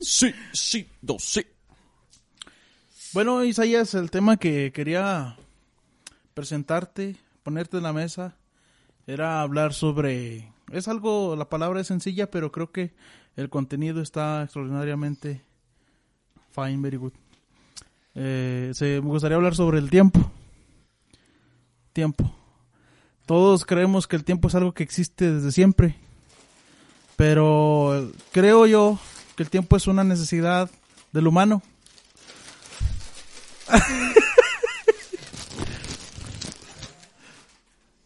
Sí, sí, dos, sí. Bueno, Isaías, el tema que quería presentarte, ponerte en la mesa, era hablar sobre... Es algo, la palabra es sencilla, pero creo que el contenido está extraordinariamente fine, very good. Eh, se, me gustaría hablar sobre el tiempo. Tiempo. Todos creemos que el tiempo es algo que existe desde siempre, pero creo yo que el tiempo es una necesidad del humano.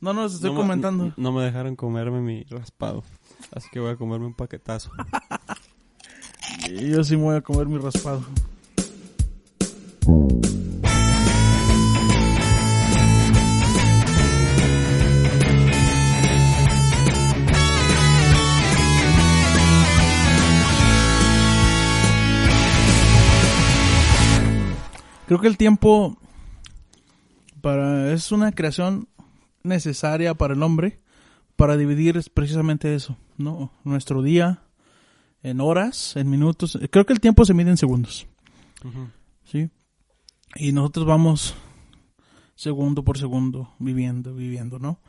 no, no, estoy No me- comentando. No, me dejaron comerme mi raspado. Así que voy a comerme un paquetazo. Y Yo sí me voy a comer mi raspado. Creo que el tiempo para es una creación necesaria para el hombre para dividir precisamente eso, ¿no? Nuestro día en horas, en minutos. Creo que el tiempo se mide en segundos. ¿sí? Y nosotros vamos segundo por segundo viviendo, viviendo, ¿no?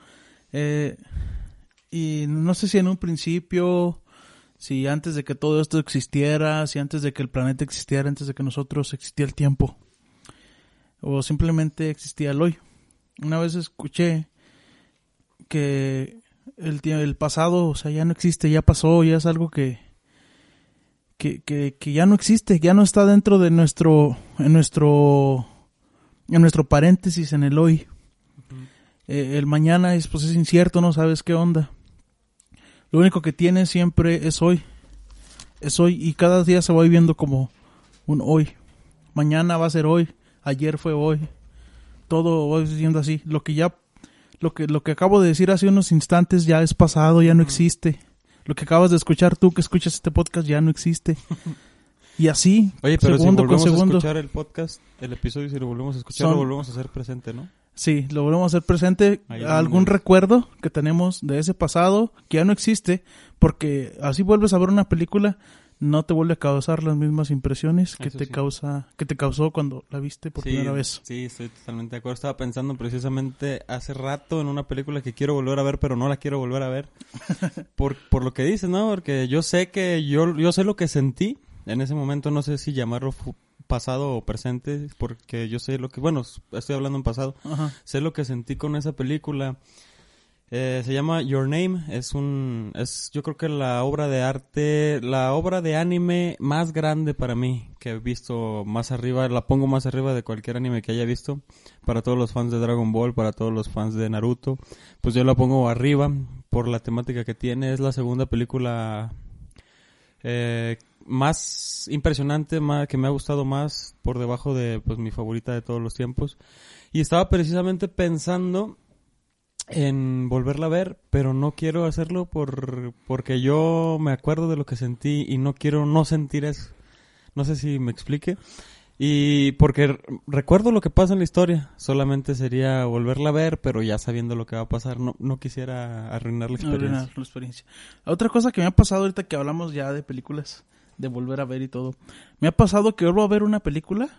Eh, y no sé si en un principio, si antes de que todo esto existiera, si antes de que el planeta existiera, antes de que nosotros existía el tiempo, o simplemente existía el hoy. Una vez escuché que el, el pasado, o sea, ya no existe, ya pasó, ya es algo que, que, que, que ya no existe, ya no está dentro de nuestro, en nuestro, en nuestro paréntesis, en el hoy. Eh, el mañana es, pues es incierto, no sabes qué onda. Lo único que tienes siempre es hoy. Es hoy y cada día se va viviendo como un hoy. Mañana va a ser hoy. Ayer fue hoy. Todo hoy siendo así. Lo que ya, lo que, lo que acabo de decir hace unos instantes ya es pasado, ya no existe. Lo que acabas de escuchar tú que escuchas este podcast ya no existe. Y así, Oye, pero segundo si con volvemos a segundo. escuchar el podcast, el episodio, si lo volvemos a escuchar, Son- lo volvemos a hacer presente, ¿no? Sí, lo volvemos a hacer presente algún recuerdo que tenemos de ese pasado que ya no existe, porque así vuelves a ver una película, no te vuelve a causar las mismas impresiones que Eso te sí. causa, que te causó cuando la viste por sí, primera vez. Sí, estoy totalmente de acuerdo. Estaba pensando precisamente hace rato en una película que quiero volver a ver, pero no la quiero volver a ver. por, por lo que dices, ¿no? Porque yo sé que yo, yo sé lo que sentí en ese momento, no sé si llamarlo pasado o presente, porque yo sé lo que, bueno, estoy hablando en pasado. Ajá. sé lo que sentí con esa película. Eh, se llama Your Name, es un, es yo creo que la obra de arte, la obra de anime más grande para mí que he visto más arriba, la pongo más arriba de cualquier anime que haya visto. Para todos los fans de Dragon Ball, para todos los fans de Naruto, pues yo la pongo arriba por la temática que tiene. Es la segunda película eh, más impresionante, más, que me ha gustado más por debajo de pues mi favorita de todos los tiempos. Y estaba precisamente pensando en volverla a ver, pero no quiero hacerlo por porque yo me acuerdo de lo que sentí y no quiero no sentir eso. No sé si me explique. Y porque recuerdo lo que pasa en la historia, solamente sería volverla a ver, pero ya sabiendo lo que va a pasar, no, no quisiera arruinar la experiencia. Arruinar la experiencia. Otra cosa que me ha pasado ahorita que hablamos ya de películas, de volver a ver y todo. Me ha pasado que vuelvo a ver una película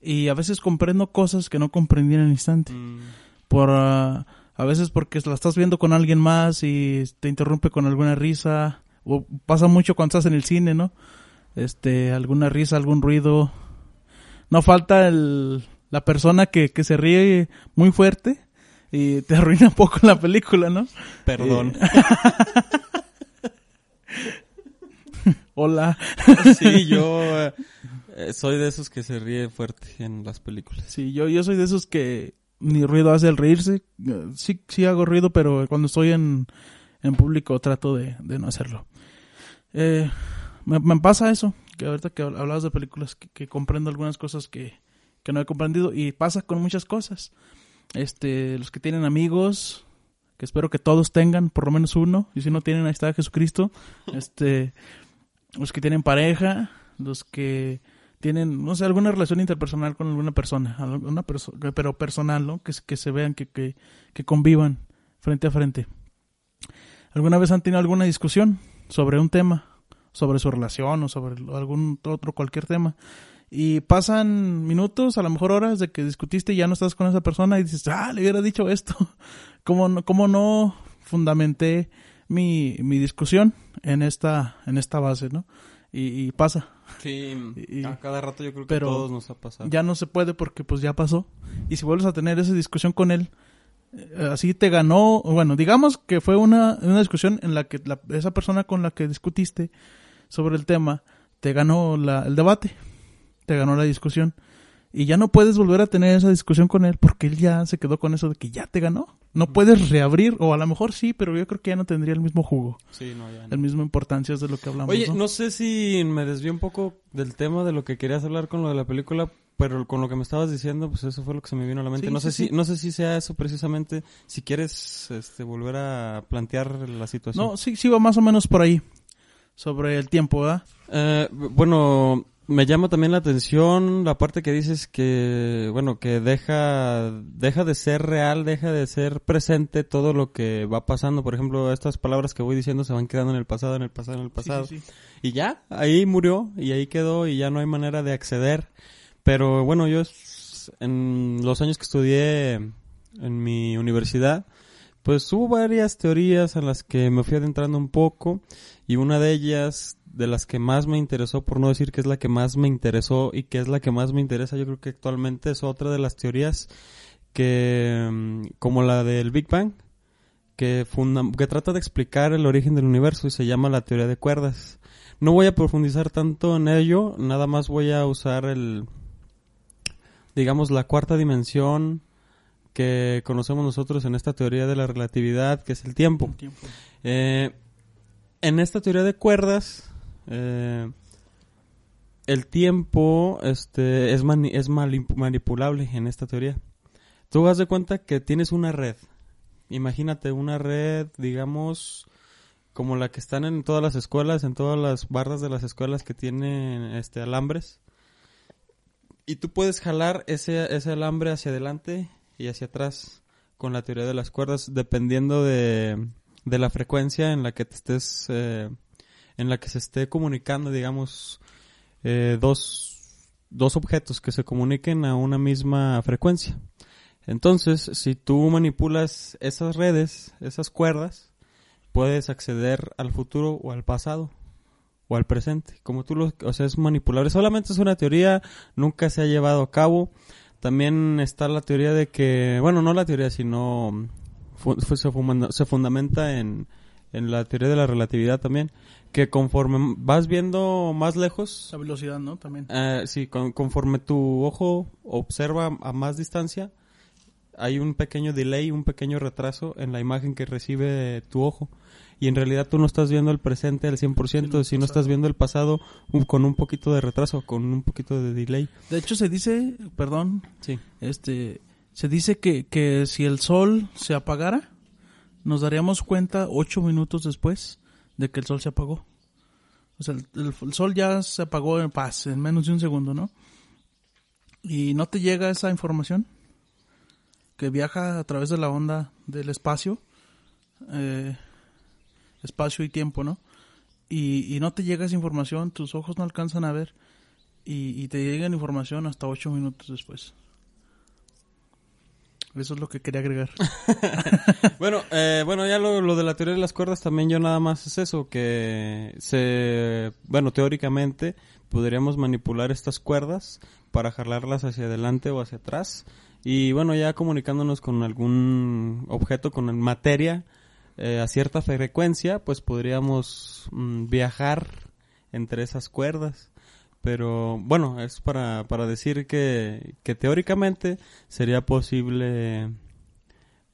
y a veces comprendo cosas que no comprendí en el instante. Mm, por ah, a veces porque la estás viendo con alguien más y te interrumpe con alguna risa o pasa mucho cuando estás en el cine no este alguna risa algún ruido no falta el la persona que, que se ríe muy fuerte y te arruina un poco la película no perdón. hola sí, yo eh, eh, soy de esos que se ríe fuerte en las películas. sí yo yo soy de esos que ni ruido hace el reírse sí sí hago ruido pero cuando estoy en en público trato de, de no hacerlo Eh, me, pasa eso, que ahorita que hablabas de películas, que, que comprendo algunas cosas que, que no he comprendido y pasa con muchas cosas. Este, los que tienen amigos, que espero que todos tengan, por lo menos uno, y si no tienen, ahí está Jesucristo. Este, los que tienen pareja, los que tienen, no sé, alguna relación interpersonal con alguna persona, alguna perso pero personal, ¿no? Que, que se vean, que, que, que convivan frente a frente. ¿Alguna vez han tenido alguna discusión sobre un tema? sobre su relación o sobre algún otro cualquier tema. Y pasan minutos, a lo mejor horas de que discutiste y ya no estás con esa persona y dices, ah, le hubiera dicho esto. ¿Cómo no, cómo no fundamenté mi, mi discusión en esta, en esta base, ¿no? Y, pasa. Sí, a cada rato yo creo que a todos nos ha pasado. Ya no se puede porque pues ya pasó. Y si vuelves a tener esa discusión con él, eh, así te ganó, bueno, digamos que fue una, una discusión en la que esa persona con la que discutiste sobre el tema te ganó la, el debate, te ganó la discusión. Y ya no puedes volver a tener esa discusión con él porque él ya se quedó con eso de que ya te ganó. No puedes reabrir, o a lo mejor sí, pero yo creo que ya no tendría el mismo jugo. Sí, no, ya El mismo importancia es de lo que hablamos. Oye, ¿no? sé si me desvié un poco del tema de lo que querías hablar con lo de la película, pero con lo que me estabas diciendo, pues eso fue lo que se me vino a la mente. no sé si no sé si sea eso precisamente. Si quieres este, volver a plantear la situación. No, sí, sí va más o menos por ahí sobre el tiempo, ¿verdad? Eh, bueno, me llama también la atención la parte que dices que, bueno, que deja, deja de ser real, deja de ser presente todo lo que va pasando. Por ejemplo, estas palabras que voy diciendo se van quedando en el pasado, en el pasado, en el pasado. Y ya, ahí murió y ahí quedó y ya no hay manera de acceder. Pero bueno, yo en los años que estudié en mi universidad, pues hubo varias teorías en las que me fui adentrando un poco y una de ellas de las que más me interesó, por no decir que es la que más me interesó y que es la que más me interesa, yo creo que actualmente es otra de las teorías que, mm, como la del Big Bang, que, que trata de explicar el origen del universo y se llama la teoría de cuerdas. No voy a profundizar tanto en ello, nada más voy a usar el, digamos, la cuarta dimensión que conocemos nosotros en esta teoría de la relatividad, que es el tiempo. Eh, en esta teoría de cuerdas, eh, el tiempo este, es, es manipulable en esta teoría. Tú das de cuenta que tienes una red. Imagínate una red, digamos, como la que están en todas las escuelas, en todas las barras de las escuelas que tienen este alambres. Y tú puedes jalar ese, ese alambre hacia adelante y hacia atrás con la teoría de las cuerdas, dependiendo de, de la frecuencia en la que te estés eh, en la que se esté comunicando, digamos, eh, dos, dos objetos que se comuniquen a una misma frecuencia. Entonces, si tú manipulas esas redes, esas cuerdas, puedes acceder al futuro o al pasado o al presente. Como tú lo, o sea, es manipulable. Solamente es una teoría, nunca se ha llevado a cabo. También está la teoría de que, bueno, no la teoría, sino se, fundamenta en, en la teoría de la relatividad también, que conforme vas viendo más lejos... La velocidad, ¿no? También. Eh, sí, conforme tu ojo observa a más distancia, hay un pequeño delay, un pequeño retraso en la imagen que recibe tu ojo. Y en realidad tú no estás viendo el presente al 100%, sino estás viendo el pasado con un poquito de retraso, con un poquito de delay. De hecho se dice, perdón, sí. este, se dice que, que si el sol se apagara, nos daríamos cuenta ocho minutos después de que el sol se apagó. O sea, el, sol ya se apagó en paz, en menos de un segundo, ¿no? Y no te llega esa información que viaja a través de la onda del espacio, eh, espacio y tiempo, ¿no? Y, y, no te llega esa información, tus ojos no alcanzan a ver y, y te llega la información hasta ocho minutos después. Eso es lo que quería agregar. bueno, eh, bueno, ya lo, de la teoría de las cuerdas también yo nada más es eso, que se, bueno, teóricamente podríamos manipular estas cuerdas para jalarlas hacia adelante o hacia atrás. Y bueno, ya comunicándonos con algún objeto, con materia eh, a cierta frecuencia, pues podríamos mm, viajar entre esas cuerdas. Pero bueno, es para, para decir que, que teóricamente sería posible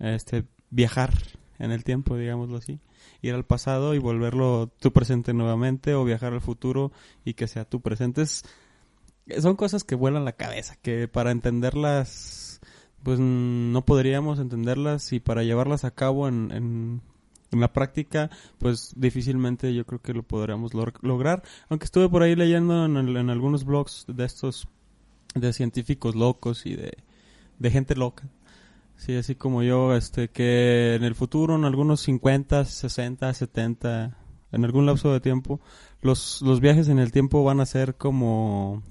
este, viajar en el tiempo, digámoslo así. Ir al pasado y volverlo tu presente nuevamente o viajar al futuro y que sea tu presente. son cosas que vuelan la cabeza, que para entenderlas, pues no podríamos entenderlas y para llevarlas a cabo en, en la práctica, pues difícilmente yo creo que lo podríamos lograr. Aunque estuve por ahí leyendo en, en, algunos blogs de estos, de científicos locos y de, de gente loca. Sí, así como yo, este, que en el futuro, en algunos 50, 60, 70 en algún lapso de tiempo, los, los viajes en el tiempo van a ser como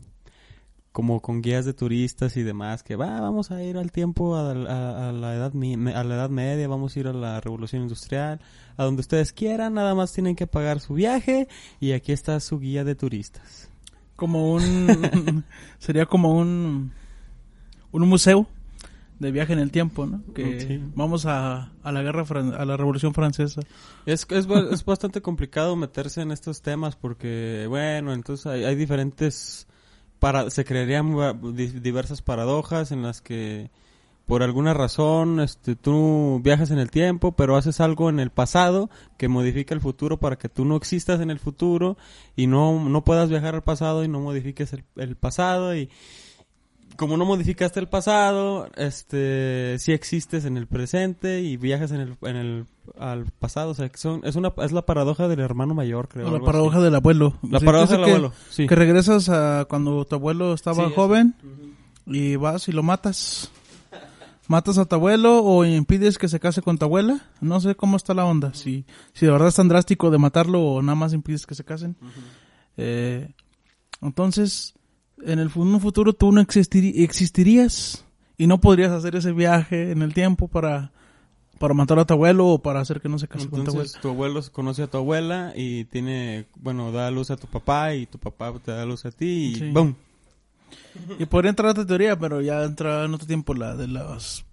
como con guías de turistas y demás, que va, vamos a ir al tiempo, a, a- a la edad a la edad media, vamos a ir a la revolución industrial, a donde ustedes quieran, nada más tienen que pagar su viaje y aquí está su guía de turistas. Como un... sería como un... Un museo de viaje en el tiempo, ¿no? Que Sí. vamos a, a la guerra, fran- a la revolución francesa. Es, es, es bastante complicado meterse en estos temas porque, bueno, entonces hay, hay diferentes... Para, se crearían diversas paradojas en las que por alguna razón este, tú viajas en el tiempo, pero haces algo en el pasado que modifica el futuro para que tú no existas en el futuro y no, no puedas viajar al pasado y no modifiques el, el pasado y como no modificaste el pasado, este, sí existes en el presente y viajas en el, en el, al pasado, o sea, que son, es una, es la paradoja del hermano mayor, creo. O la paradoja así. del abuelo. La Sí, paradoja del que- abuelo, sí. Que regresas a cuando tu abuelo estaba Sí, joven y vas y lo matas. Matas a tu abuelo o impides que se case con tu abuela. No sé cómo está la onda. Si, si de verdad es tan drástico de matarlo o nada más impides que se casen. Eh, entonces, en el un futuro tú no existirías y no podrías hacer ese viaje en el tiempo para, para matar a tu abuelo o para hacer que no se case con tu abuelo. Entonces tu abuelo conoce a tu abuela y tiene, bueno, da luz a tu papá y tu papá te da luz a ti y Sí. ¡boom! Y podría entrar a otra teoría, pero ya entra en otro tiempo la de los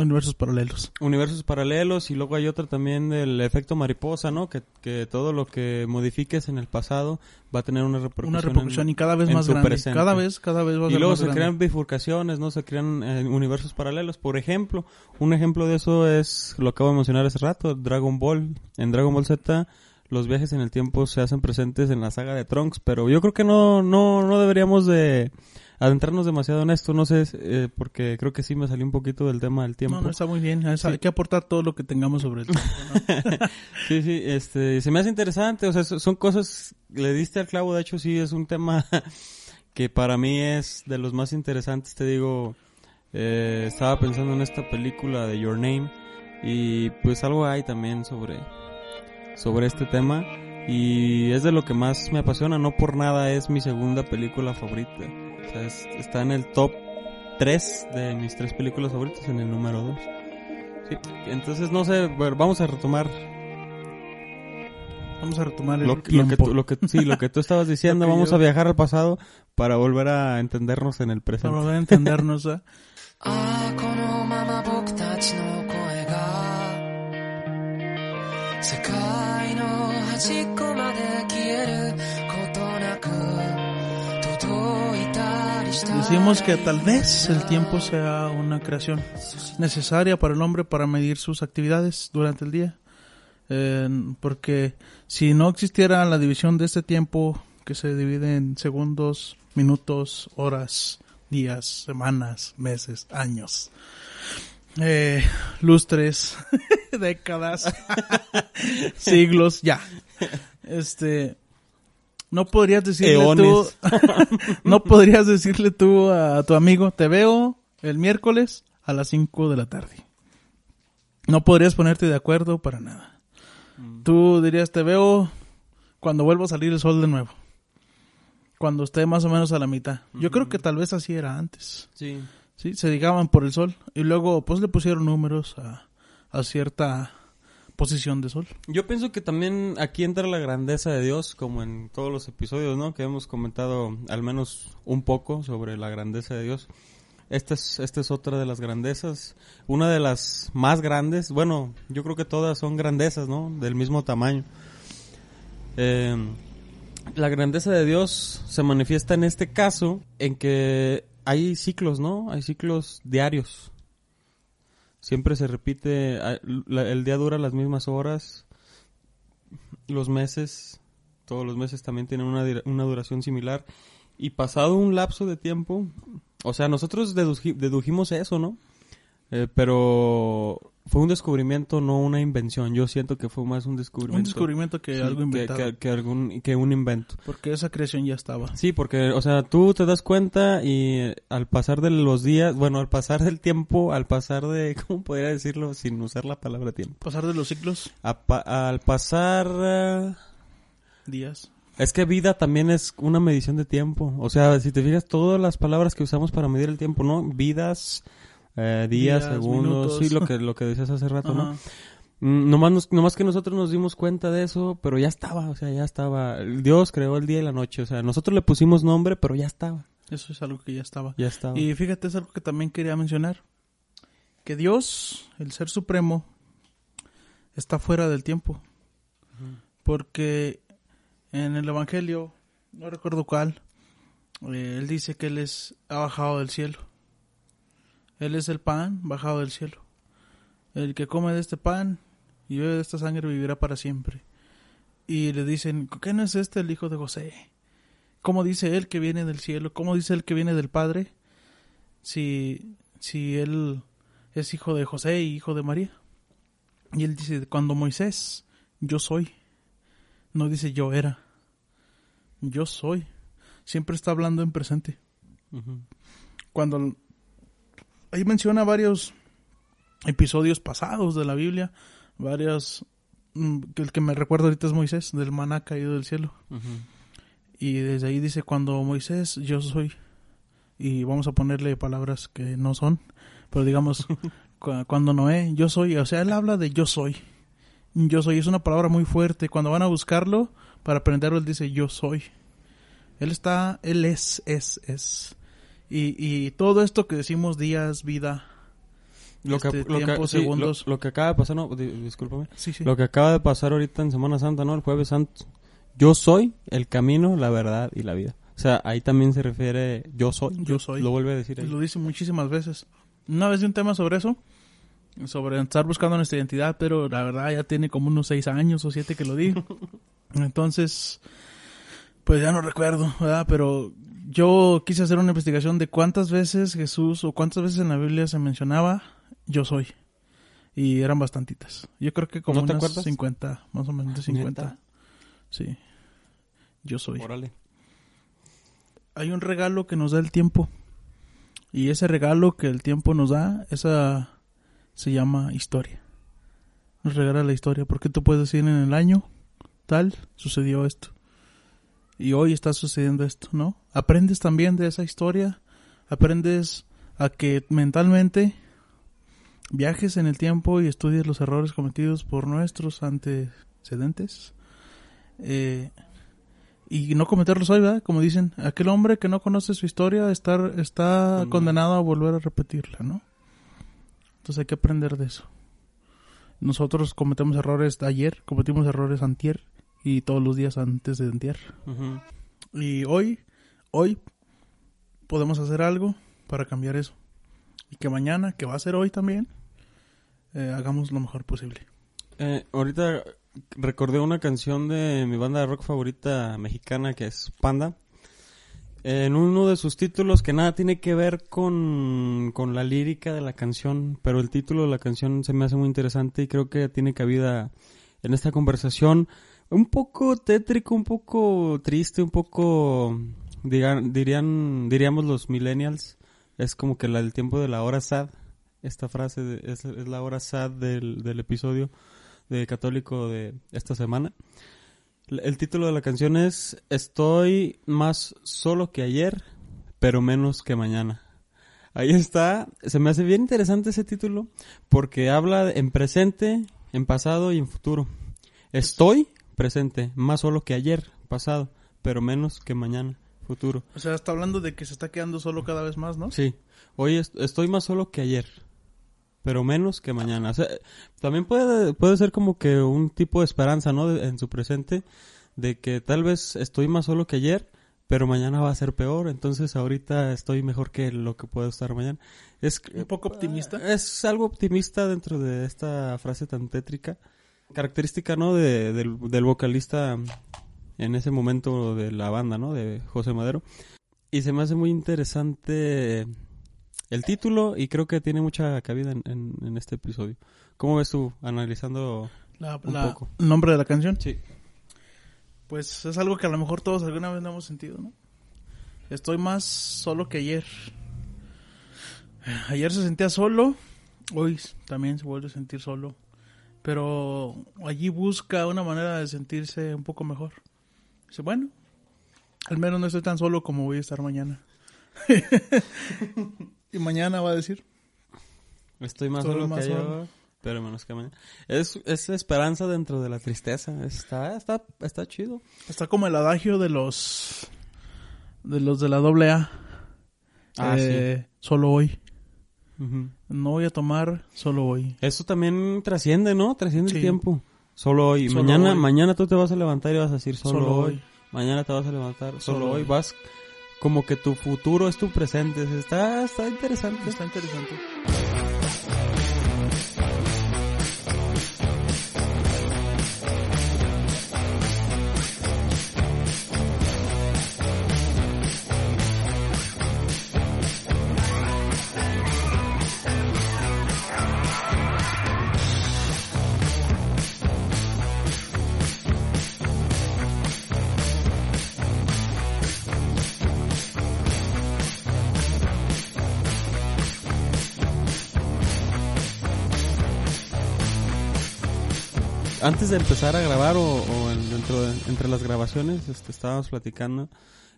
universos paralelos. universos paralelos y luego hay otra también del efecto mariposa, ¿no? Que, que todo lo que modifiques en el pasado va a tener una repercusión. Una en- repercusión y cada vez más grande. presente. Cada vez, cada vez va a Y luego más se grande. crean bifurcaciones, ¿no? Se crean eh, universos paralelos. Por ejemplo, un ejemplo de eso es, lo acabo de mencionar hace rato, Dragon Ball. En Dragon Ball Z los viajes en el tiempo se hacen presentes en la saga de Trunks, pero yo creo que no, no, no deberíamos de adentrarnos demasiado en esto, no sé, eh, porque creo que sí me salió un poquito del tema del tiempo. No, no, está muy bien. Sí. Hay que aportar todo lo que tengamos sobre el tiempo. ¿no? Sí, sí, este, se me hace interesante, o sea, so- son cosas, le diste al clavo, de hecho sí es un tema que para mí es de los más interesantes, te digo, eh, estaba pensando en esta película de Your Name y pues algo hay también sobre, sobre este tema y es de lo que más me apasiona, no por nada es mi segunda película favorita, o sea, es- está en el top 3 de mis tres películas favoritas, en el número 2. Sí, entonces no sé, bueno, vamos a retomar Vamos a retomar el lo, que- lo que tú, lo que sí, lo que tú estabas diciendo, vamos yo- a viajar al pasado para volver a entendernos en el Para presente. volver a entendernos. ¿eh? 世界の端っこまで消えることなく届いたりしたら Decimos que tal vez el tiempo sea una creación necesaria para el hombre para medir sus actividades durante el día. Eh, porque si no existiera la división de este tiempo que se divide en segundos, minutos, horas, días, semanas, meses, años, eh, lustres, décadas, siglos, ya. Este, no podrías decirle tú, no podrías decirle tú a tu amigo, te veo el miércoles a las 5 de la tarde. No podrías ponerte de acuerdo para nada. Tú dirías, te veo cuando vuelva a salir el sol de nuevo. Cuando esté más o menos a la mitad. Yo creo que tal vez así era antes. Sí. Sí, se ligaban por el sol. Y luego, pues le pusieron números a, a cierta posición de sol. Yo pienso que también aquí entra la grandeza de Dios, como en todos los episodios, ¿no? Que hemos comentado al menos un poco sobre la grandeza de Dios. Esta es, esta es otra de las grandezas. Una de las más grandes. Bueno, yo creo que todas son grandezas, ¿no? Del mismo tamaño. Eh, la grandeza de Dios se manifiesta en este caso en que hay ciclos, ¿no? Hay ciclos diarios. Siempre se repite, ah, el día dura las mismas horas, los meses, todos los meses también tienen una, una duración similar. Y pasado un lapso de tiempo, o sea, nosotros deduji- dedujimos eso, ¿no? Eh, pero fue un descubrimiento, no una invención. Yo siento que fue más un descubrimiento. Un descubrimiento que Sí, algo inventado. que- que algún, que un invento. Porque esa creación ya estaba. Sí, porque, o sea, tú te das cuenta y eh, al pasar de los días, bueno, al pasar del tiempo, al pasar de, ¿cómo podría decirlo sin usar la palabra tiempo? Pasar de los ciclos. A pa- al pasar, eh, días. Es que vida también es una medición de tiempo. O sea, si te fijas, todas las palabras que usamos para medir el tiempo, ¿no? Vidas, eh, días, Días, segundos, minutos. sí, lo que, lo que decías hace rato, ¿no? Ajá. Mm, Nomás, nos- nomás que nosotros nos dimos cuenta de eso, pero ya estaba, o sea, ya estaba. Dios creó el día y la noche, o sea, nosotros le pusimos nombre, pero ya estaba, Eso es algo que ya estaba. ya estaba. Y fíjate, es algo que también quería mencionar. Que Dios, el Ser Supremo, está fuera del tiempo. Porque en el Evangelio, no recuerdo cuál, eh, Él dice que Él es, ha bajado del cielo. Él es el pan bajado del cielo. El que come de este pan y bebe de esta sangre vivirá para siempre. Y le dicen, ¿qué no es este el hijo de José? ¿Cómo dice él que viene del cielo? ¿Cómo dice él que viene del Padre? Si, si él es hijo de José y hijo de María. Y él dice, cuando Moisés, yo soy. No dice yo era. Yo soy. Siempre está hablando en presente. Cuando ahí menciona varios episodios pasados de la Biblia, varios mm, que el que me recuerdo ahorita es Moisés, del maná caído del cielo. Y desde ahí dice, cuando Moisés, yo soy. Y vamos a ponerle palabras que no son. Pero digamos, cu- cuando Noé, yo soy. O sea, él habla de yo soy. Yo soy. Es una palabra muy fuerte. Cuando van a buscarlo para aprenderlo, él dice yo soy. Él está, él es, es, es. Y, y todo esto que decimos días, vida. Lo que, Este, lo, que, sí, segundos. lo que acaba de pasar, no, di- discúlpame. Sí, sí. Lo que acaba de pasar ahorita en Semana Santa, ¿no? El Jueves Santo. Yo soy el camino, la verdad y la vida. O sea, ahí también se refiere yo soy. Yo soy. Lo vuelve a decir ahí. lo dice muchísimas veces. Una vez de un tema sobre eso, sobre estar buscando nuestra identidad, pero la verdad ya tiene como unos seis años o siete que lo digo. Entonces, pues ya no recuerdo, ¿verdad? Pero yo quise hacer una investigación de cuántas veces Jesús o cuántas veces en la Biblia se mencionaba yo soy. Y eran bastantitas. Yo creo que como ¿No te unas acuerdas? 50, más o menos de 50. ¿Neta? Sí. Yo soy Órale. hay un regalo que nos da el tiempo. Y ese regalo que el tiempo nos da, esa se llama historia. Nos regala la historia, porque tú puedes decir en el año tal sucedió esto. Y hoy está sucediendo esto, ¿no? Aprendes también de esa historia, aprendes a que mentalmente viajes en el tiempo y estudies los errores cometidos por nuestros antecedentes. Eh, y no cometerlos hoy, ¿verdad? Como dicen, aquel hombre que no conoce su historia está, está Condenado. condenado a volver a repetirla, ¿no? Entonces hay que aprender de eso. Nosotros cometemos errores ayer, cometimos errores antier y todos los días antes de. Ujú. Y hoy, hoy podemos hacer algo para cambiar eso. Y que mañana, que va a ser hoy también, eh, hagamos lo mejor posible. Eh, ahorita recordé una canción de mi banda de rock favorita mexicana que es Panda. En uno de sus títulos que nada tiene que ver con, con la lírica de la canción, pero el título de la canción se me hace muy interesante y creo que tiene cabida en esta conversación. Un poco tétrico, un poco triste, un poco, digan, dirían, diríamos los millennials. Es como que la, el tiempo de la hora sad. Esta frase es, es la hora sad del, del episodio de Católico de esta semana. El título de la canción es Estoy más solo que ayer, pero menos que mañana. Ahí está. Se me hace bien interesante ese título porque habla en presente, en pasado y en futuro. Estoy presente, más solo que ayer, pasado, pero menos que mañana, futuro. O sea, está hablando de que se está quedando solo cada vez más, ¿no? Sí, hoy est- estoy más solo que ayer, pero menos que mañana. O sea, también puede, puede ser como que un tipo de esperanza, ¿no? De- en su presente, de que tal vez estoy más solo que ayer, pero mañana va a ser peor, entonces ahorita estoy mejor que lo que puedo estar mañana. Es Un poco optimista. Es algo optimista dentro de esta frase tan tétrica, característica, ¿no? De, del, del vocalista en ese momento de la banda, ¿no? De José Madero. Y se me hace muy interesante el título y creo que tiene mucha cabida en, en- en este episodio. ¿Cómo ves tú analizando? La, Un la- poco. el nombre de la canción. Sí. Pues es algo que a lo mejor todos alguna vez no hemos sentido, ¿no? Estoy más solo que ayer. Ayer se sentía solo, hoy también se vuelve a sentir solo. Pero allí busca una manera de sentirse un poco mejor. Dice, bueno, al menos no estoy tan solo como voy a estar mañana. y mañana va a decir, Estoy más Solo más que yo, pero menos que mañana. Es, es esperanza dentro de la tristeza. Está, está, está chido. está como el adagio de los de los de la doble A. Ah, Eh, Solo hoy. No voy a tomar solo hoy. Eso también trasciende, ¿no? Trasciende Sí. el tiempo. Solo hoy. Solo mañana, hoy. mañana tú te vas a levantar y vas a decir solo, Solo hoy. hoy. Mañana te vas a levantar solo, Solo hoy. hoy. Vas como que tu futuro es tu presente. Está, está interesante. Está interesante. Antes de empezar a grabar o, o en- dentro de- entre las grabaciones, este, estábamos platicando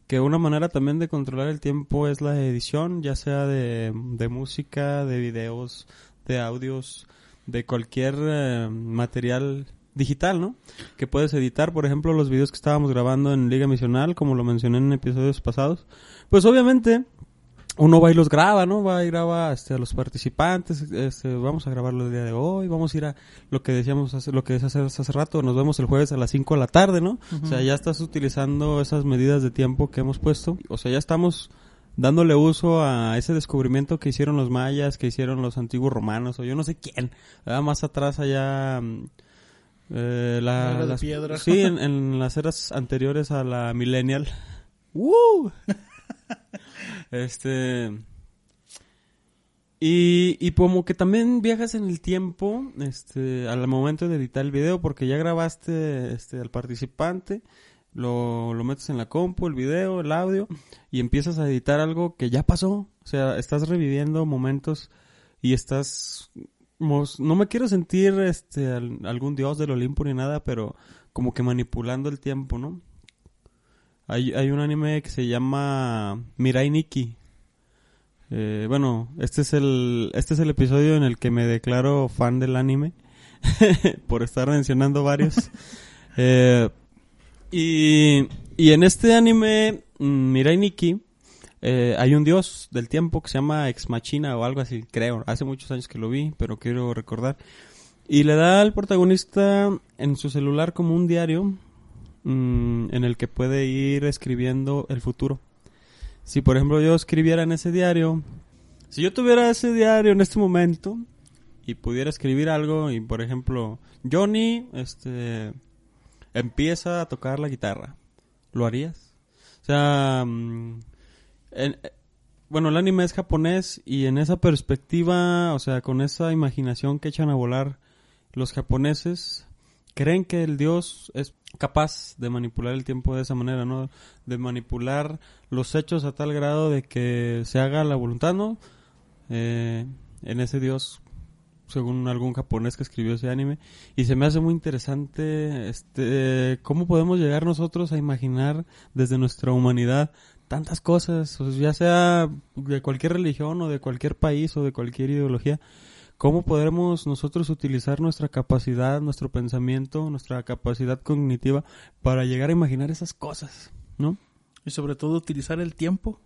que una manera también de controlar el tiempo es la edición, ya sea de, de música, de videos, de audios, de cualquier eh, material digital, ¿no? Que puedes editar, por ejemplo, los videos que estábamos grabando en Liga Misional, como lo mencioné en episodios pasados. Pues obviamente uno va y los graba, ¿no? Va y graba este, a los participantes, este, vamos a grabarlo el día de hoy, vamos a ir a lo que decíamos hace, lo que decías hace, hace rato, nos vemos el jueves a las 5 de la tarde, ¿no? O sea, ya estás utilizando esas medidas de tiempo que hemos puesto, o sea, ya estamos dándole uso a ese descubrimiento que hicieron los mayas, que hicieron los antiguos romanos, o yo no sé quién, ¿verdad? más atrás allá... mm, eh, la, las-. Sí, en, en las eras anteriores a la millennial. ¡Woo! Este. Y, y como que también viajas en el tiempo, este, al momento de editar el video, porque ya grabaste, este, al participante, lo, lo metes en la compu, el video, el audio, y empiezas a editar algo que ya pasó. O sea, estás reviviendo momentos y estás, no me quiero sentir, este, al- algún dios del Olimpo ni nada, pero como que manipulando el tiempo, ¿no? Hay, hay un anime que se llama Mirai Nikki. Eh, bueno, este es el este es el episodio en el que me declaro fan del anime por estar mencionando varios. Eh, y, y en este anime mm, Mirai Nikki eh, hay un dios del tiempo que se llama Ex Machina o algo así, creo. Hace muchos años que lo vi, pero quiero recordar. Y le da al protagonista en su celular como un diario mm, en el que puede ir escribiendo el futuro. Si por ejemplo yo escribiera en ese diario, si yo tuviera ese diario en este momento y pudiera escribir algo y por ejemplo Johnny este empieza a tocar la guitarra, ¿lo harías? O sea, mm, eh, bueno, el anime es japonés y en esa perspectiva, o sea, con esa imaginación que echan a volar los japoneses, creen que el dios es capaz de manipular el tiempo de esa manera, ¿no? De manipular los hechos a tal grado de que se haga la voluntad, ¿no? Eh, en ese dios, según algún japonés que escribió ese anime, y se me hace muy interesante, este, cómo podemos llegar nosotros a imaginar desde nuestra humanidad tantas cosas, ya sea de cualquier religión o de cualquier país o de cualquier ideología, cómo podremos nosotros utilizar nuestra capacidad, nuestro pensamiento, nuestra capacidad cognitiva para llegar a imaginar esas cosas, ¿no? Y sobre todo utilizar el tiempo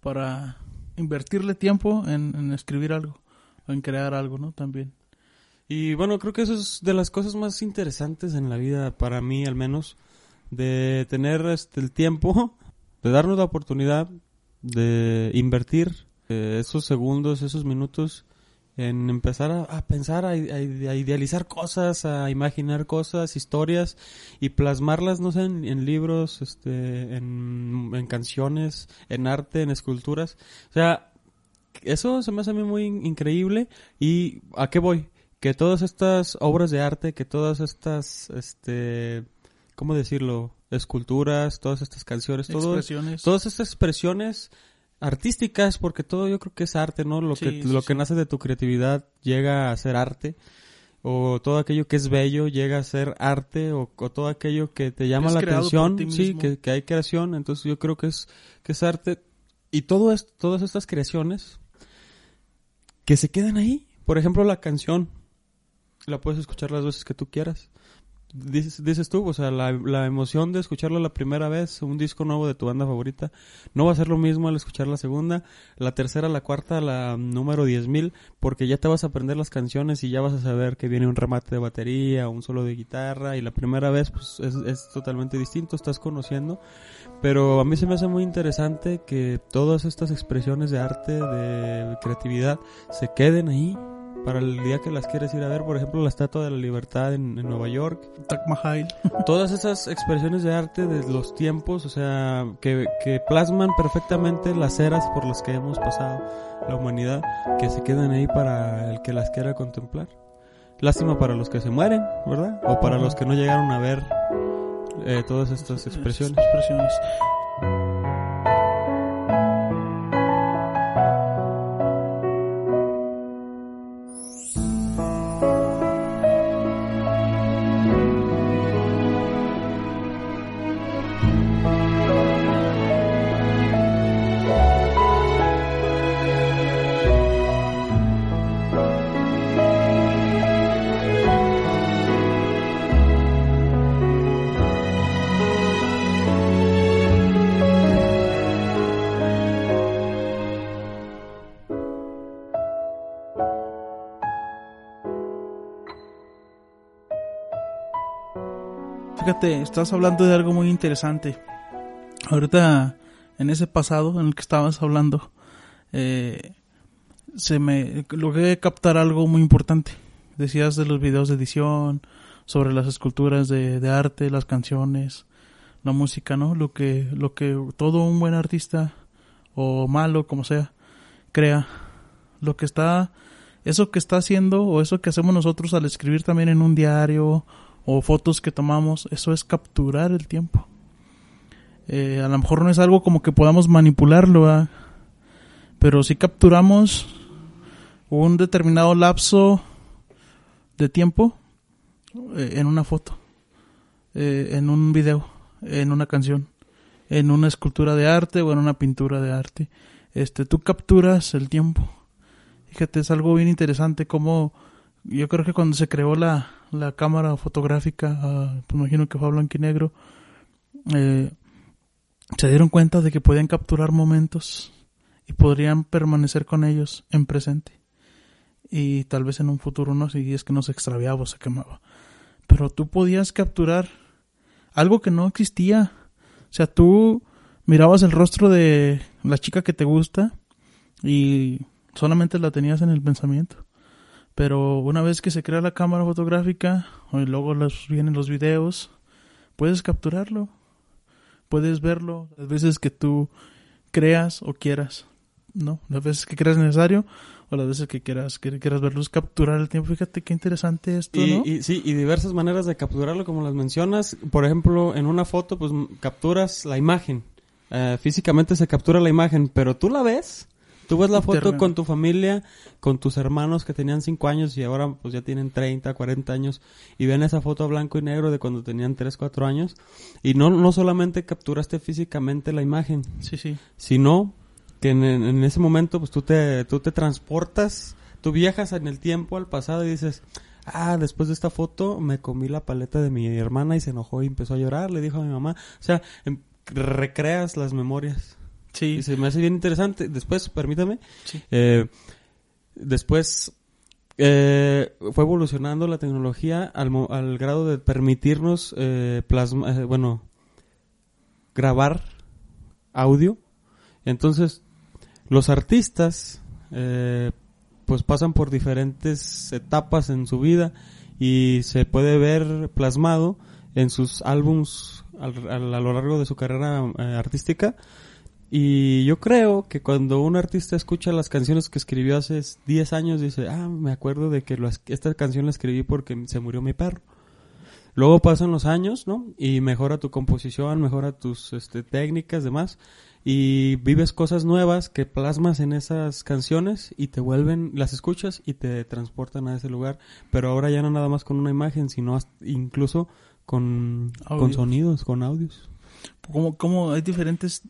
para invertirle tiempo en, en escribir algo en crear algo, ¿no? También. Y bueno, creo que eso es de las cosas más interesantes en la vida, para mí al menos, de tener este, el tiempo, de darnos la oportunidad de invertir eh, esos segundos, esos minutos en empezar a, a pensar, a, a- a idealizar cosas, a imaginar cosas, historias y plasmarlas, no sé, en, en libros, este, en, en canciones, en arte, en esculturas. O sea, eso se me hace a mí muy in- increíble. ¿Y a qué voy? Que todas estas obras de arte, que todas estas, este, ¿cómo decirlo? Esculturas, todas estas canciones, todo, todas estas expresiones artísticas, porque todo yo creo que es arte, ¿no? Lo Sí, que sí, lo sí. que nace de tu creatividad llega a ser arte. o todo aquello que es bello llega a ser arte o, o todo aquello que te llama la atención, sí, que, que hay creación, entonces yo creo que es que es arte y todo es, todas estas creaciones que se quedan ahí. Por ejemplo, la canción la puedes escuchar las veces que tú quieras. Dices, dices tú, o sea, la, emoción de escucharlo la primera vez, un disco nuevo de tu banda favorita, no va a ser lo mismo al escuchar la segunda, la tercera, la cuarta, la número 10.000, porque ya te vas a aprender las canciones y ya vas a saber que viene un remate de batería, un solo de guitarra, y la primera vez pues es, es totalmente distinto, estás conociendo, pero a mí se me hace muy interesante que todas estas expresiones de arte, de creatividad, se queden ahí para el día que las quieres ir a ver, por ejemplo, la Estatua de la Libertad en, en Nueva York, Taj Mahal. todas esas expresiones de arte de los tiempos, o sea, que, que plasman perfectamente las eras por las que hemos pasado la humanidad, que se quedan ahí para el que las quiera contemplar. Lástima para los que se mueren, ¿verdad? O para los que no llegaron a ver eh, todas estas expresiones. expresiones. Estás hablando de algo muy interesante. Ahorita, en ese pasado en el que estabas hablando, eh, se me logré captar algo muy importante. Decías de los videos de edición, sobre las esculturas de, de arte, las canciones, la música, ¿no? Lo que, lo que todo un buen artista, o malo, como sea, crea. Lo que está, eso que está haciendo, o eso que hacemos nosotros al escribir también en un diario, o fotos que tomamos, eso es capturar el tiempo. Eh, a lo mejor no es algo como que podamos manipularlo, pero si capturamos un determinado lapso de tiempo eh, en una foto, eh, en un video, en una canción, en una escultura de arte o en una pintura de arte, este, tú capturas el tiempo. Fíjate, es algo bien interesante como yo creo que cuando se creó la, la cámara fotográfica, ah, pues imagino que fue y negro, eh, se dieron cuenta de que podían capturar momentos y podrían permanecer con ellos en presente. Y tal vez en un futuro no, si es que no se extraviaba o se quemaba. Pero tú podías capturar algo que no existía. O sea, tú mirabas el rostro de la chica que te gusta y solamente la tenías en el pensamiento. Pero una vez que se crea la cámara fotográfica, y luego los, vienen los videos, puedes capturarlo, puedes verlo las veces que tú creas o quieras, ¿no? Las veces que creas necesario o las veces que quieras, que quieras verlos, capturar el tiempo. Fíjate qué interesante esto, Y, ¿no? y sí, y diversas maneras de capturarlo, como las mencionas. Por ejemplo, en una foto, pues capturas la imagen. Eh, físicamente se captura la imagen, pero tú la ves. Tú ves la foto con tu familia, con tus hermanos que tenían 5 años y ahora pues ya tienen 30, 40 años y ven esa foto blanco y negro de cuando tenían 3, 4 años y no, no solamente capturaste físicamente la imagen, Sí, sí. sino que en, en ese momento pues tú te, tú te transportas, tú viajas en el tiempo al pasado y dices, ah, después de esta foto me comí la paleta de mi hermana y se enojó y empezó a llorar, le dijo a mi mamá, o sea, em- recreas las memorias. Sí, Y se me hace bien interesante. Después, permítame, Sí. eh, después eh, fue evolucionando la tecnología al, mo- al grado de permitirnos eh, plasma, eh, bueno, grabar audio. Entonces, los artistas, eh, pues pasan por diferentes etapas en su vida y se puede ver plasmado en sus álbums a lo largo de su carrera artística. Y yo creo que cuando un artista escucha las canciones que escribió hace 10 años, dice, ah, me acuerdo de que lo es- esta canción la escribí porque se murió mi perro. Luego pasan los años, ¿no? Y mejora tu composición, mejora tus este, técnicas, demás. Y vives cosas nuevas que plasmas en esas canciones y te vuelven, las escuchas y te transportan a ese lugar. Pero ahora ya no nada más con una imagen, sino hasta- incluso con, con sonidos, con audios. Como, como hay diferentes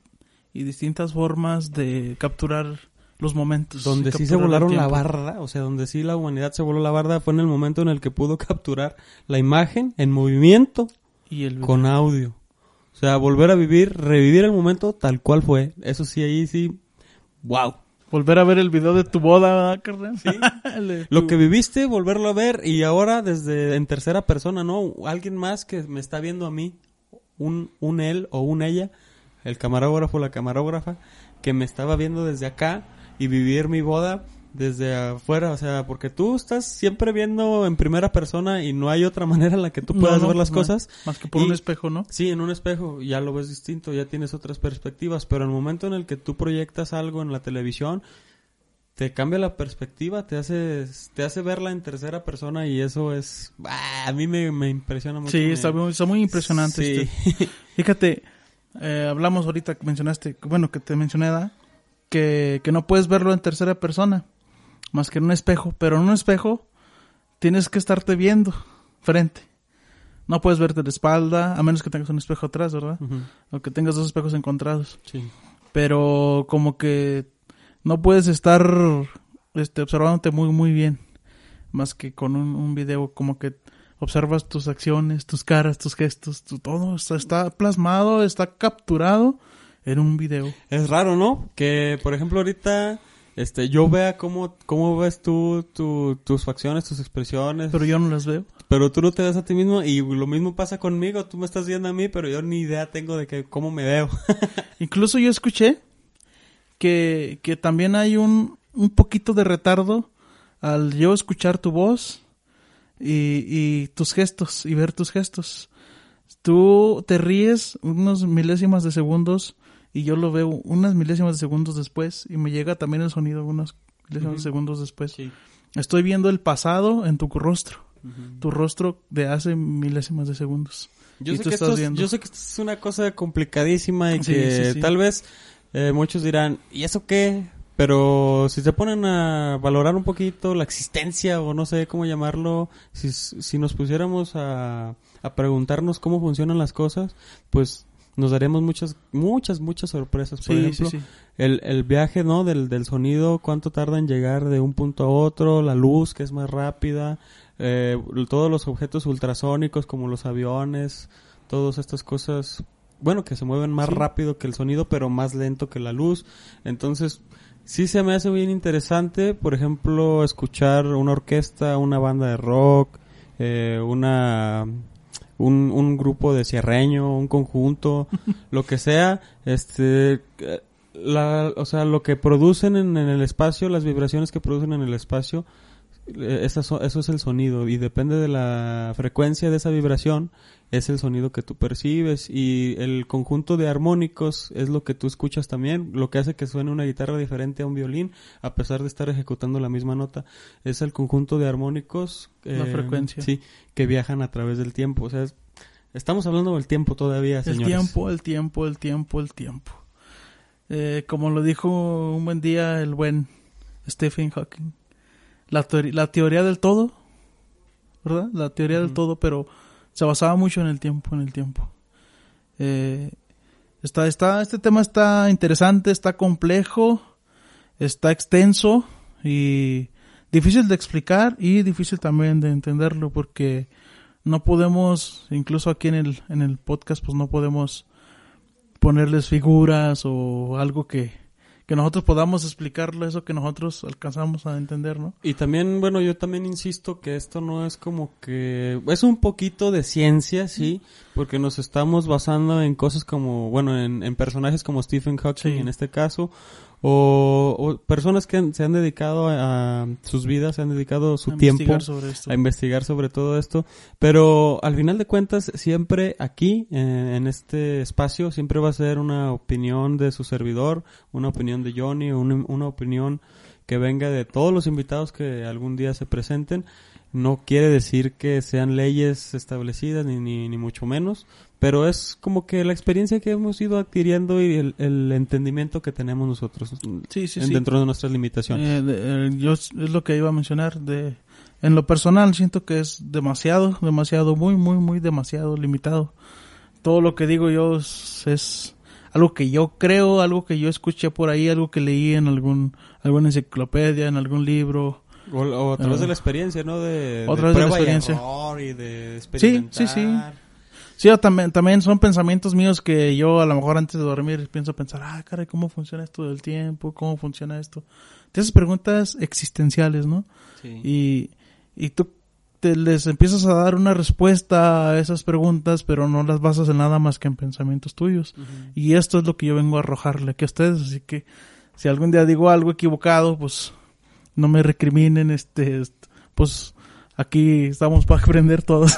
y distintas formas de capturar los momentos. Donde sí se volaron la barda, o sea, donde sí la humanidad se voló la barda fue en el momento en el que pudo capturar la imagen en movimiento Y el con audio. O sea, volver a vivir, revivir el momento tal cual fue. Eso sí, ahí sí, wow. Volver a ver el video de tu boda, ¿verdad, carnal? De Lo que viviste, volverlo a ver y ahora desde en tercera persona, ¿no? Alguien más que me está viendo a mí, un, un él o un ella, el camarógrafo la camarógrafa, que me estaba viendo desde acá y vivir mi boda desde afuera, o sea, porque tú estás siempre viendo en primera persona y no hay otra manera en la que tú puedas no, ver las no. cosas. Más que por Y- un espejo, ¿no? Sí, en un espejo ya lo ves distinto, ya tienes otras perspectivas, pero en el momento en el que tú proyectas algo en la televisión, te cambia la perspectiva, te hace, te hace verla en tercera persona y eso es, a mí me, me impresiona mucho. Sí, está muy, está muy impresionante. Sí. este. Fíjate, eh, hablamos ahorita que mencionaste, bueno, que te mencioné, ¿da? Que, que no puedes verlo en tercera persona, más que en un espejo, pero en un espejo tienes que estarte viendo frente. No puedes verte de espalda, a menos que tengas un espejo atrás, ¿verdad? O que tengas dos espejos encontrados. sí. Pero como que no puedes estar este, observándote muy, muy bien. Más que con un, un video, como que observas tus acciones, tus caras, tus gestos, tu, todo está, está plasmado, está capturado en un video. Es raro, ¿no? Que, por ejemplo, ahorita, este, yo vea cómo, cómo ves tú, tu- tus facciones, tus expresiones, Pero yo no las veo. pero tú no te ves a ti mismo y lo mismo pasa conmigo, tú me estás viendo a mí, pero yo ni idea tengo de que, cómo me veo. Incluso yo escuché que, que también hay un, un poquito de retardo al yo escuchar tu voz y, y tus gestos y ver tus gestos. Tú te ríes unos milésimas de segundos y yo lo veo unas milésimas de segundos después y me llega también el sonido unos milésimas de segundos después. Sí. Estoy viendo el pasado en tu rostro, tu rostro de hace milésimas de segundos. Yo sé, que esto es, viendo. yo sé que esto es una cosa complicadísima y Sí, que sí. tal vez eh, muchos dirán, ¿y eso qué? Pero si se ponen a valorar un poquito la existencia o no sé cómo llamarlo, si, si nos pusiéramos a, a preguntarnos cómo funcionan las cosas, pues nos daríamos muchas, muchas, muchas sorpresas. Por Sí, ejemplo, sí, sí. El, el viaje, ¿no? Del, del sonido, cuánto tarda en llegar de un punto a otro, la luz que es más rápida, eh, todos los objetos ultrasónicos como los aviones, todas estas cosas, bueno, que se mueven más rápido que el sonido, pero más lento que la luz. Entonces, sí se me hace bien interesante, por ejemplo, escuchar una orquesta, una banda de rock, eh, una un, un grupo de cierreño, un conjunto, lo que sea, este, la, o sea, lo que producen en, en el espacio, las vibraciones que producen en el espacio, eso es el sonido y depende de la frecuencia de esa vibración es el sonido que tú percibes y el conjunto de armónicos es lo que tú escuchas también, lo que hace que suene una guitarra diferente a un violín a pesar de estar ejecutando la misma nota, es el conjunto de armónicos La frecuencia. sí, que viajan a través del tiempo, o sea, es- estamos hablando del tiempo todavía, El señores. tiempo, el tiempo, el tiempo, el tiempo. Eh, como lo dijo un buen día el buen Stephen Hawking, la, teori- la teoría del todo, ¿verdad? La teoría del todo, pero se basaba mucho en el tiempo, en el tiempo. Eh, está, está, este tema está interesante, está complejo, está extenso y difícil de explicar y difícil también de entenderlo porque no podemos, incluso aquí en el, en el podcast, pues no podemos ponerles figuras o algo que, que nosotros podamos explicarlo, eso que nosotros alcanzamos a entender, ¿no? Y también, bueno, yo también insisto que esto no es como que... Es un poquito de ciencia, sí, porque nos estamos basando en cosas como, bueno, en, en personajes como Stephen Hawking Sí. en este caso, o, o personas que han- se han dedicado a, a sus vidas, se han dedicado su A tiempo investigar sobre esto. a investigar sobre todo esto, pero al final de cuentas siempre aquí eh, en este espacio siempre va a ser una opinión de su servidor, una opinión de Johnny, una, una opinión que venga de todos los invitados que algún día se presenten. no quiere decir que sean leyes establecidas ni, ni, ni mucho menos, pero es como que la experiencia que hemos ido adquiriendo y el, el entendimiento que tenemos nosotros Sí, sí, en- sí. dentro de nuestras limitaciones. Eh, de- eh, yo es lo que iba a mencionar de en lo personal siento que es demasiado demasiado muy muy muy demasiado limitado todo lo que digo yo es, es algo que yo creo algo que yo escuché por ahí algo que leí en algún alguna enciclopedia en algún libro O, o a través eh, de la experiencia, ¿no? De, de través de la prueba y experiencia. error y de Sí, sí, sí. Sí también también son pensamientos míos que yo a lo mejor antes de dormir pienso pensar ah caray cómo funciona esto del tiempo cómo funciona esto de esas preguntas existenciales no Sí. y, y tú te les empiezas a dar una respuesta a esas preguntas, pero no las basas en nada más que en pensamientos tuyos. Y esto es lo que yo vengo a arrojarle aquí a ustedes, así que si algún día digo algo equivocado, pues no me recriminen, este, est- pues aquí estamos para aprender todos.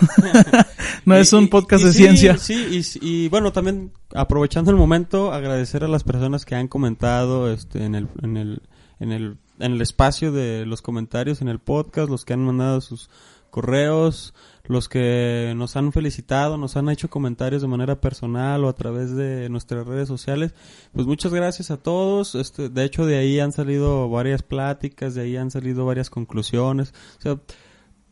no Y- es un podcast y de sí, ciencia. Sí, y bueno, también aprovechando el momento, agradecer a las personas que han comentado este, en, el, en, el, en, el, en el espacio de los comentarios en el podcast, los que han mandado sus correos, los que nos han felicitado, nos han hecho comentarios de manera personal o a través de nuestras redes sociales. Pues muchas gracias a todos. Este, de hecho, de ahí han salido varias pláticas, de ahí han salido varias conclusiones. O sea,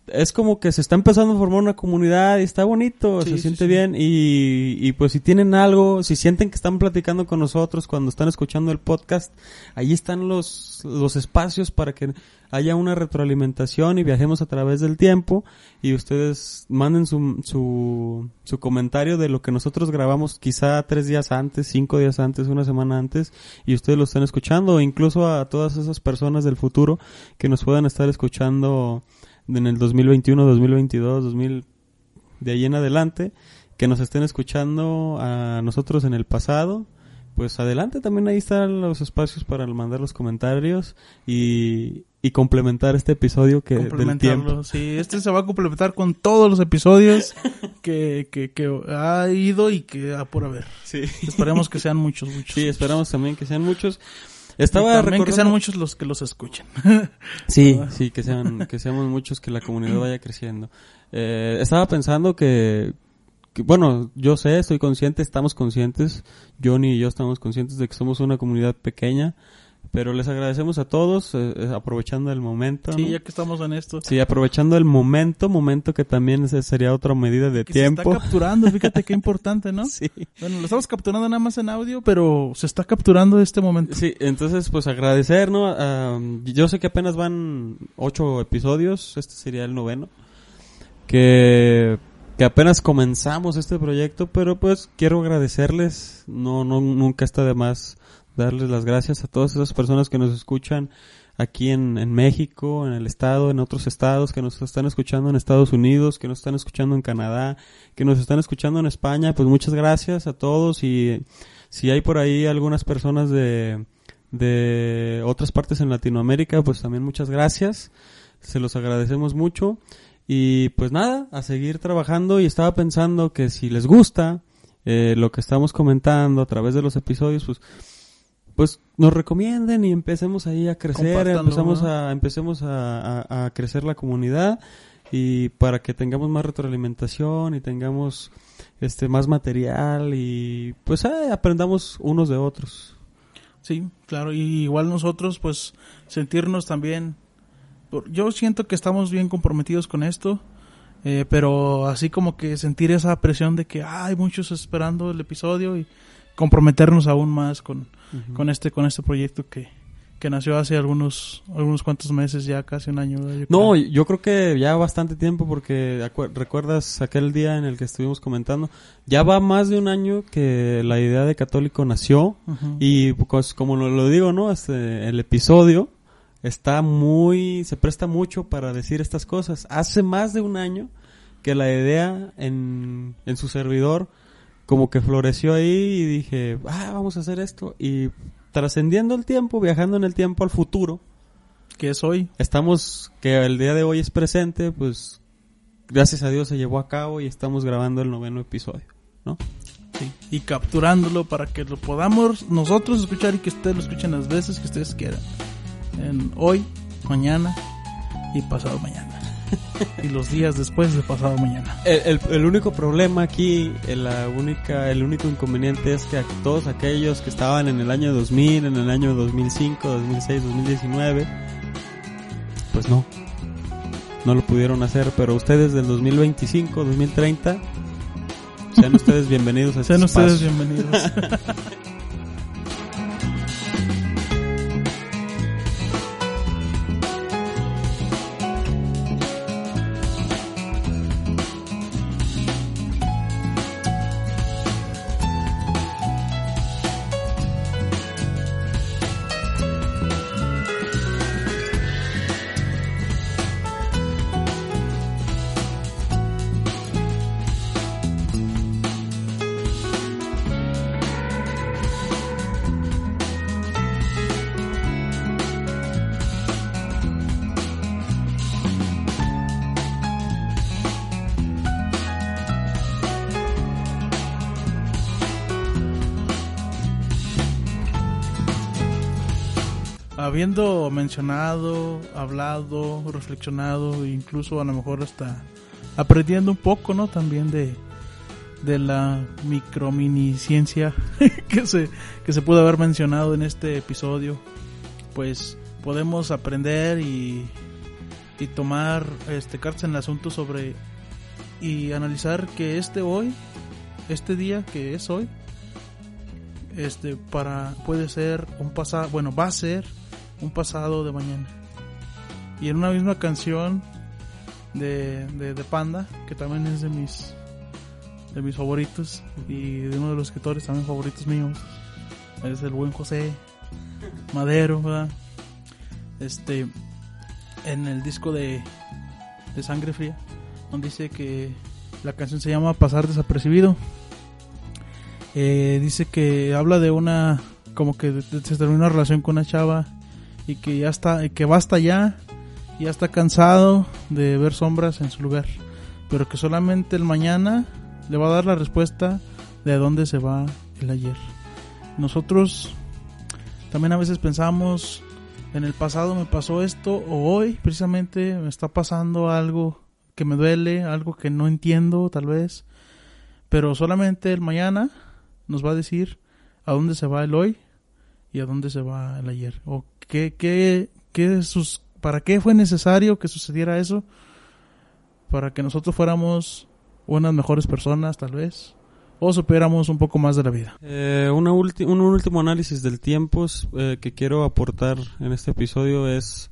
es como que se está empezando a formar una comunidad y está bonito, Sí, se sí, siente sí. bien y, y pues si tienen algo, si sienten que están platicando con nosotros cuando están escuchando el podcast, ahí están los, los espacios para que haya una retroalimentación y viajemos a través del tiempo y ustedes manden su, su, su comentario de lo que nosotros grabamos quizá tres días antes, cinco días antes, una semana antes y ustedes lo están escuchando o incluso a todas esas personas del futuro que nos puedan estar escuchando en el 2021, 2022, 2000 de ahí en adelante que nos estén escuchando a nosotros en el pasado pues adelante también ahí están los espacios para mandar los comentarios y, y complementar este episodio que del tiempo. Sí, este se va a complementar con todos los episodios que, que, que ha ido y que ha por haber. sí Esperemos que sean muchos, muchos. sí esperamos también que sean muchos estaba también que sean recordando- muchos los que los escuchen. Sí, sí, que sean, que seamos muchos, que la comunidad vaya creciendo. Eh, estaba pensando que, que, bueno, yo sé, estoy consciente, estamos conscientes, Johnny y yo estamos conscientes de que somos una comunidad pequeña, pero les agradecemos a todos, eh, eh, aprovechando el momento. Sí, ¿no? ya que estamos en esto. Sí, aprovechando el momento, momento que también sería otra medida de Que tiempo. se está capturando, fíjate qué importante, ¿no? Sí. Bueno, lo estamos capturando nada más en audio, pero se está capturando este momento. Sí, entonces pues agradecer, ¿no? Ah, yo sé que apenas van ocho episodios, este sería el noveno, que, que apenas comenzamos este proyecto, pero pues quiero agradecerles, no, no, nunca está de más darles las gracias a todas esas personas que nos escuchan aquí en, en México, en el estado, en otros estados, que nos están escuchando en Estados Unidos, que nos están escuchando en Canadá, que nos están escuchando en España, pues muchas gracias a todos. Y si hay por ahí algunas personas de, de otras partes en Latinoamérica, pues también muchas gracias, se los agradecemos mucho. Y pues nada, a seguir trabajando. Y estaba pensando que si les gusta eh, lo que estamos comentando a través de los episodios, pues pues nos recomienden y empecemos ahí a crecer, empezamos a empecemos a, a- a crecer la comunidad y para que tengamos más retroalimentación y tengamos este más material y pues eh, aprendamos unos de otros. Sí, claro, y igual nosotros, pues, sentirnos también. Yo siento que estamos bien comprometidos con esto, eh, pero así como que sentir esa presión de que "Ah, hay muchos esperando el episodio y comprometernos aún más con, con este con este proyecto que, que nació hace algunos algunos cuantos meses, ya casi un año. No, creo. yo creo que ya bastante tiempo porque recuerdas aquel día en el que estuvimos comentando, ya va más de un año que la idea de católico nació y pues como lo, lo digo, ¿no? Este, el episodio está muy, se presta mucho para decir estas cosas. Hace más de un año que la idea en, en su servidor como que floreció ahí y dije, ah, vamos a hacer esto. Y trascendiendo el tiempo, viajando en el tiempo al futuro, que es hoy. estamos, que el día de hoy es presente, pues gracias a Dios se llevó a cabo y estamos grabando el noveno episodio, ¿no? Sí, y capturándolo para que lo podamos nosotros escuchar y que ustedes lo escuchen las veces que ustedes quieran. En hoy, mañana y pasado mañana. Y los días después de pasado mañana. El, el- el único problema aquí, el, la única, el único inconveniente es que a todos aquellos que estaban en el año 2000, en el año 2005, 2006, 2019, pues no, no lo pudieron hacer, pero ustedes del 2025, 2030, sean ustedes bienvenidos a este Sean ustedes espacio. bienvenidos. Habiendo mencionado, hablado, reflexionado, incluso a lo mejor hasta aprendiendo un poco, ¿no? También de, de la microminiciencia que se, que se pudo haber mencionado en este episodio, pues podemos aprender y, y tomar este cartas en el asunto sobre y analizar que este hoy, este día que es hoy, este para puede ser un pasado, bueno, va a ser un pasado de mañana. Y en una misma canción de, de, Panda, que también es de mis de mis favoritos y de uno de los escritores también favoritos míos, es el buen José Madero. Este en el disco de de Sangre Fría, donde dice que la canción se llama Pasar desapercibido. Eh, dice que habla de una como que se terminó una relación con una chava y que ya está que basta ya ya está cansado de ver sombras en su lugar pero que solamente el mañana le va a dar la respuesta de dónde se va el ayer. Nosotros también a veces pensamos en el pasado me pasó esto o hoy precisamente me está pasando algo que me duele algo que no entiendo tal vez pero solamente el mañana nos va a decir a dónde se va el hoy y a dónde se va el ayer qué qué qué sus para qué fue necesario que sucediera eso para que nosotros fuéramos unas mejores personas tal vez o supiéramos un poco más de la vida Eh, una un último análisis del tiempo eh, que quiero aportar en este episodio es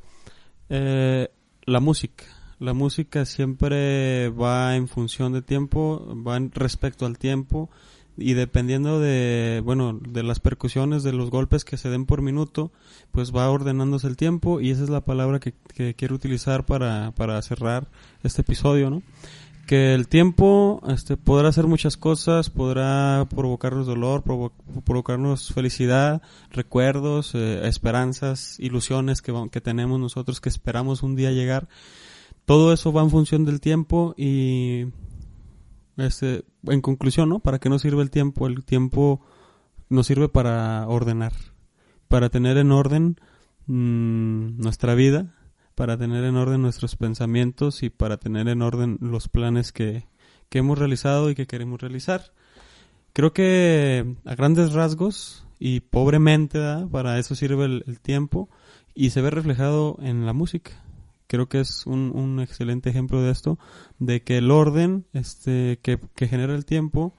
eh, la música. La música siempre va en función de tiempo, va en respecto al tiempo y dependiendo de, bueno, de las percusiones, de los golpes que se den por minuto, pues va ordenándose el tiempo y esa es la palabra que, que quiero utilizar para, para cerrar este episodio, ¿no? que el tiempo este, podrá hacer muchas cosas, podrá provocarnos dolor, provo- provocarnos felicidad, recuerdos, eh, esperanzas, ilusiones que, que tenemos nosotros que esperamos un día llegar. Todo eso va en función del tiempo y este, en conclusión, ¿no? ¿Para qué nos sirve el tiempo? El tiempo nos sirve para ordenar, para tener en orden mm, nuestra vida, para tener en orden nuestros pensamientos y para tener en orden los planes que, que hemos realizado y que queremos realizar. Creo que a grandes rasgos y pobremente, ¿verdad? para eso sirve el, el tiempo y se ve reflejado en la música. Creo que es un, un excelente ejemplo de esto, de que el orden este, que, que genera el tiempo,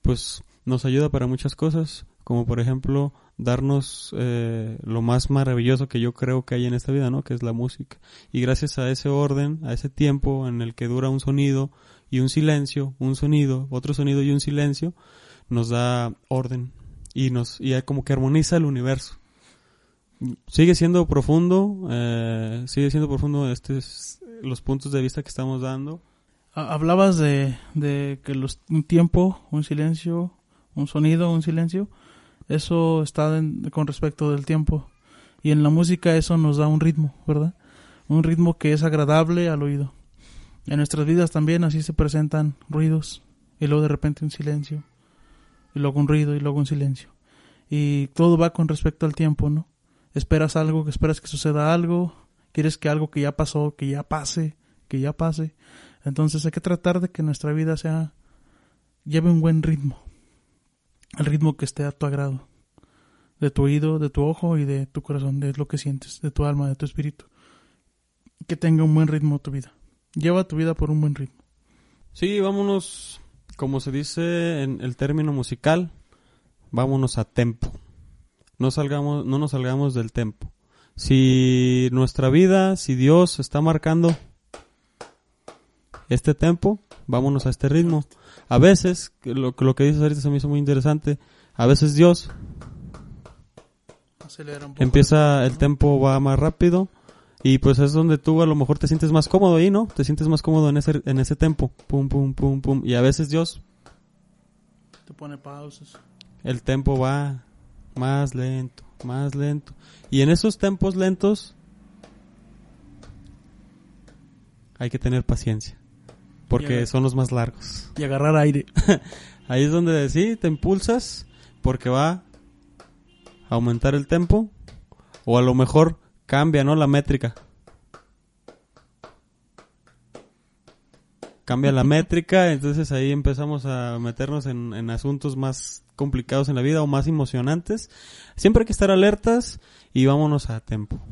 pues nos ayuda para muchas cosas, como por ejemplo darnos eh, lo más maravilloso que yo creo que hay en esta vida, ¿no? Que es la música. Y gracias a ese orden, a ese tiempo en el que dura un sonido y un silencio, un sonido, otro sonido y un silencio, nos da orden y nos y como que armoniza el universo. Sigue siendo profundo, eh, sigue siendo profundo este es los puntos de vista que estamos dando. Ha- Hablabas de, de que los, un tiempo, un silencio, un sonido, un silencio, eso está con respecto del tiempo. Y en la música eso nos da un ritmo, ¿verdad? Un ritmo que es agradable al oído. En nuestras vidas también así se presentan ruidos y luego de repente un silencio y luego un ruido y luego un silencio. Y todo va con respecto al tiempo, ¿no? Esperas algo, que esperas que suceda algo, quieres que algo que ya pasó, que ya pase, que ya pase. Entonces hay que tratar de que nuestra vida sea lleve un buen ritmo. El ritmo que esté a tu agrado. De tu oído, de tu ojo y de tu corazón, de lo que sientes, de tu alma, de tu espíritu. Que tenga un buen ritmo tu vida. Lleva tu vida por un buen ritmo. Sí, vámonos, como se dice en el término musical, vámonos a tempo. No salgamos, no nos salgamos del tempo. Si nuestra vida, si Dios está marcando este tempo, vámonos a este ritmo. A veces, lo, que lo que dices ahorita se me hizo muy interesante, a veces Dios Acelera un poco. empieza, el tempo va más rápido y pues es donde tú a lo mejor te sientes más cómodo ahí, ¿no? Te sientes más cómodo en ese, en ese tempo. Pum, pum, pum, pum. Y a veces Dios, Te pone pausas. el tempo va más lento, más lento. Y en esos tempos lentos hay que tener paciencia. Porque son los más largos. Y agarrar aire. Ahí es donde sí, te impulsas porque va a aumentar el tempo o a lo mejor cambia, ¿no? La métrica. Cambia la métrica, entonces ahí empezamos a meternos en, en asuntos más complicados en la vida o más emocionantes. Siempre hay que estar alertas y vámonos a tempo.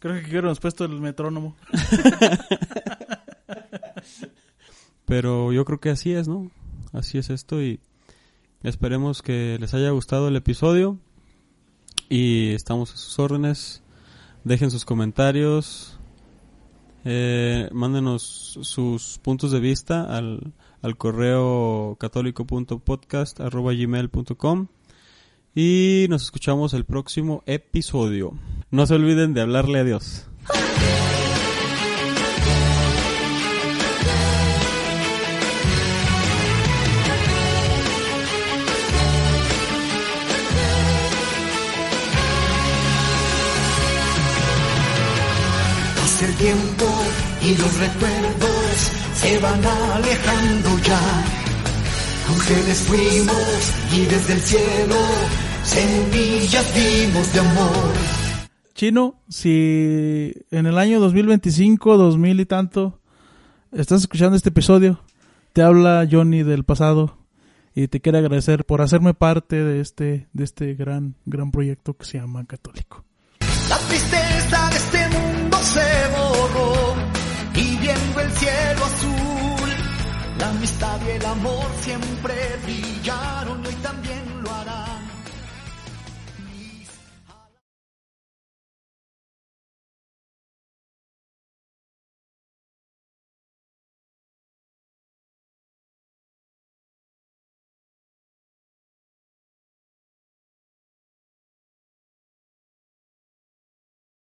Creo que hubiéramos puesto el metrónomo. Pero yo creo que así es, ¿no? Así es esto y esperemos que les haya gustado el episodio y estamos a sus órdenes. Dejen sus comentarios, eh, mándenos sus puntos de vista al, al correo católico.podcast.gmail.com y nos escuchamos el próximo episodio. No se olviden de hablarle a Dios. Tiempo y los recuerdos se van alejando ya. Ángeles fuimos y desde el cielo semillas dimos de amor. Chino, si en el año 2025, 2000 y tanto, estás escuchando este episodio, te habla Johnny del pasado y te quiero agradecer por hacerme parte de este, de este gran, gran proyecto que se llama Católico. La tristeza de este la amistad y el amor siempre brillaron